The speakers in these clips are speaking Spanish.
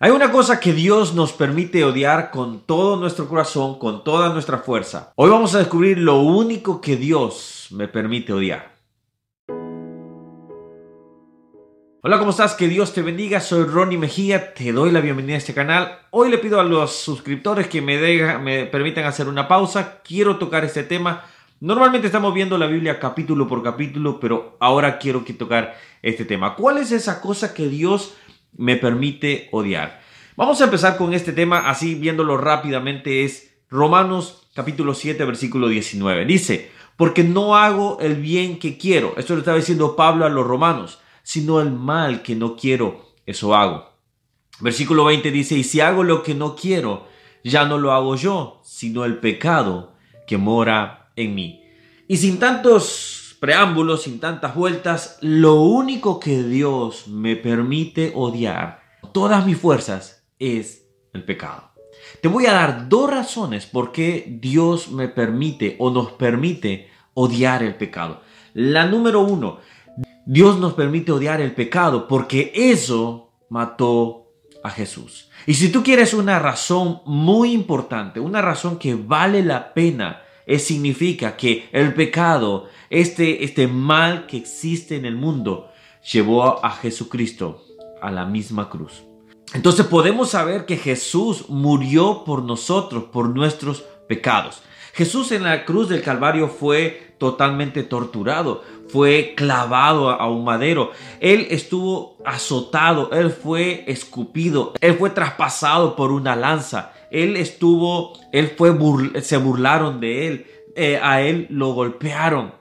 Hay una cosa que Dios nos permite odiar con todo nuestro corazón, con toda nuestra fuerza. Hoy vamos a descubrir lo único que Dios me permite odiar. Hola, ¿cómo estás? Que Dios te bendiga. Soy Ronnie Mejía. Te doy la bienvenida a este canal. Hoy le pido a los suscriptores que me, me permitan hacer una pausa. Quiero tocar este tema. Normalmente estamos viendo la Biblia capítulo por capítulo, pero ahora quiero que tocar este tema. ¿Cuál es esa cosa que Dios me permite odiar. Vamos a empezar con este tema, así viéndolo rápidamente, es Romanos capítulo 7, versículo 19. Dice, porque no hago el bien que quiero, esto lo estaba diciendo Pablo a los romanos, sino el mal que no quiero, eso hago. Versículo 20 dice, y si hago lo que no quiero, ya no lo hago yo, sino el pecado que mora en mí. Y sin tantos preámbulos, sin tantas vueltas, lo único que Dios me permite odiar, todas mis fuerzas, es el pecado. Te voy a dar dos razones por qué Dios me permite o nos permite odiar el pecado. La número uno, Dios nos permite odiar el pecado porque eso mató a Jesús. Y si tú quieres una razón muy importante, una razón que vale la pena es, significa que el pecado, este, este mal que existe en el mundo, llevó a Jesucristo a la misma cruz. Entonces podemos saber que Jesús murió por nosotros, por nuestros pecados. Jesús en la cruz del Calvario fue totalmente torturado, fue clavado a un madero, él estuvo azotado, él fue escupido, él fue traspasado por una lanza, él estuvo, él fue, se burlaron de él, eh, a él lo golpearon,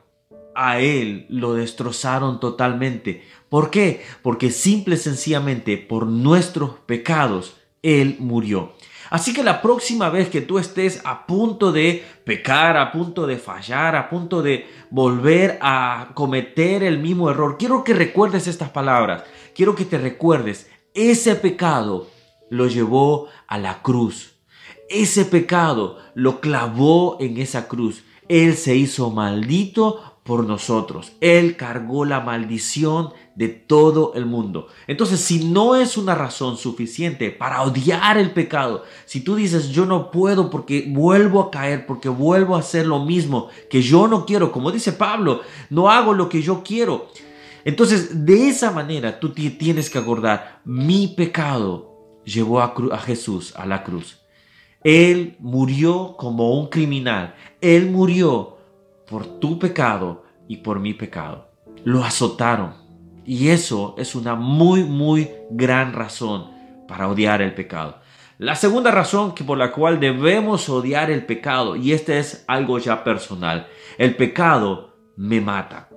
a él lo destrozaron totalmente. ¿Por qué? Porque simple y sencillamente por nuestros pecados, él murió. Así que la próxima vez que tú estés a punto de pecar, a punto de fallar, a punto de volver a cometer el mismo error, quiero que recuerdes estas palabras. Quiero que te recuerdes, ese pecado lo llevó a la cruz ese pecado lo clavó en esa cruz. Él se hizo maldito por nosotros. Él cargó la maldición de todo el mundo. Entonces, si no es una razón suficiente para odiar el pecado, si tú dices yo no puedo porque vuelvo a caer, porque vuelvo a hacer lo mismo que yo no quiero, como dice Pablo, no hago lo que yo quiero. Entonces, de esa manera tú tienes que acordar, mi pecado llevó a, a Jesús a la cruz. Él murió como un criminal. Él murió por tu pecado y por mi pecado. Lo azotaron. Y eso es una muy, muy gran razón para odiar el pecado. La segunda razón que por la cual debemos odiar el pecado, y este es algo ya personal, el pecado me mata.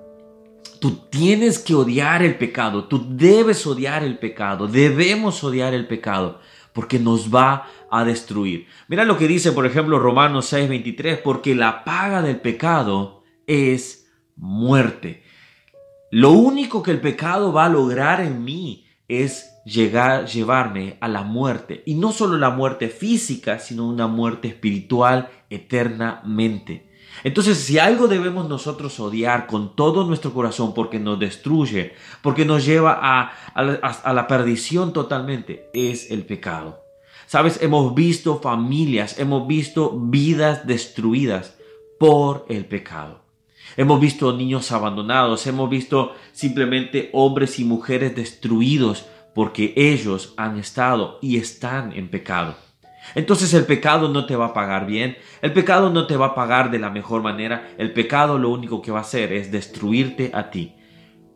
Tú tienes que odiar el pecado, tú debes odiar el pecado, debemos odiar el pecado, porque nos va a destruir. Mira lo que dice, por ejemplo, Romanos 6:23, porque la paga del pecado es muerte. Lo único que el pecado va a lograr en mí es llegar, llevarme a la muerte. Y no solo la muerte física, sino una muerte espiritual eternamente. Entonces, si algo debemos nosotros odiar con todo nuestro corazón porque nos destruye, porque nos lleva a, a, la perdición totalmente, es el pecado. Sabes, hemos visto familias, hemos visto vidas destruidas por el pecado. Hemos visto niños abandonados, hemos visto simplemente hombres y mujeres destruidos porque ellos han estado y están en pecado. Entonces el pecado no te va a pagar bien, el pecado no te va a pagar de la mejor manera, el pecado lo único que va a hacer es destruirte a ti.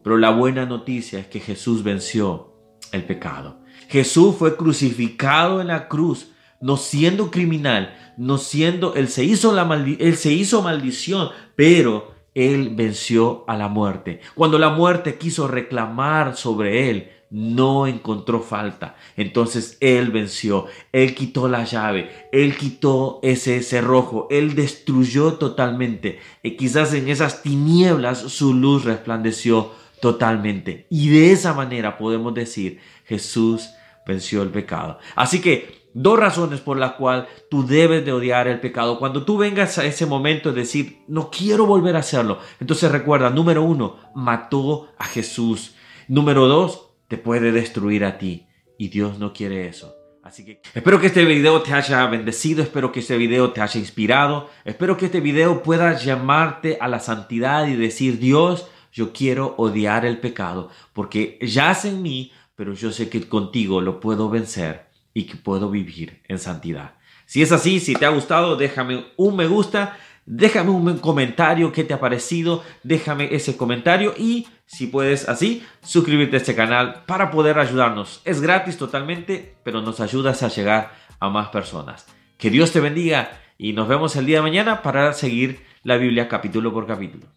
Pero la buena noticia es que Jesús venció el pecado. Jesús fue crucificado en la cruz, no siendo criminal, no siendo, él se hizo, la él se hizo maldición, pero él venció a la muerte. Cuando la muerte quiso reclamar sobre él, no encontró falta. Entonces Él venció, Él quitó la llave, Él quitó ese cerrojo, Él destruyó totalmente. Y quizás en esas tinieblas su luz resplandeció totalmente. Y de esa manera podemos decir, Jesús venció el pecado. Así que dos razones por las cuales tú debes de odiar el pecado. Cuando tú vengas a ese momento de decir, no quiero volver a hacerlo. Entonces recuerda, número uno, mató a Jesús. Número dos, te puede destruir a ti. y Dios no quiere eso. Así que espero que este video te haya bendecido, espero que este video te haya inspirado, espero que este video pueda llamarte a la santidad y decir, Dios, yo quiero odiar el pecado, porque yace en mí, pero yo sé que contigo lo puedo vencer y que puedo vivir en santidad. Si es así, si te ha gustado, déjame un me gusta, déjame un comentario qué te ha parecido, déjame ese comentario y si puedes así, suscribirte a este canal para poder ayudarnos. Es gratis totalmente, pero nos ayudas a llegar a más personas. Que Dios te bendiga y nos vemos el día de mañana para seguir la Biblia capítulo por capítulo.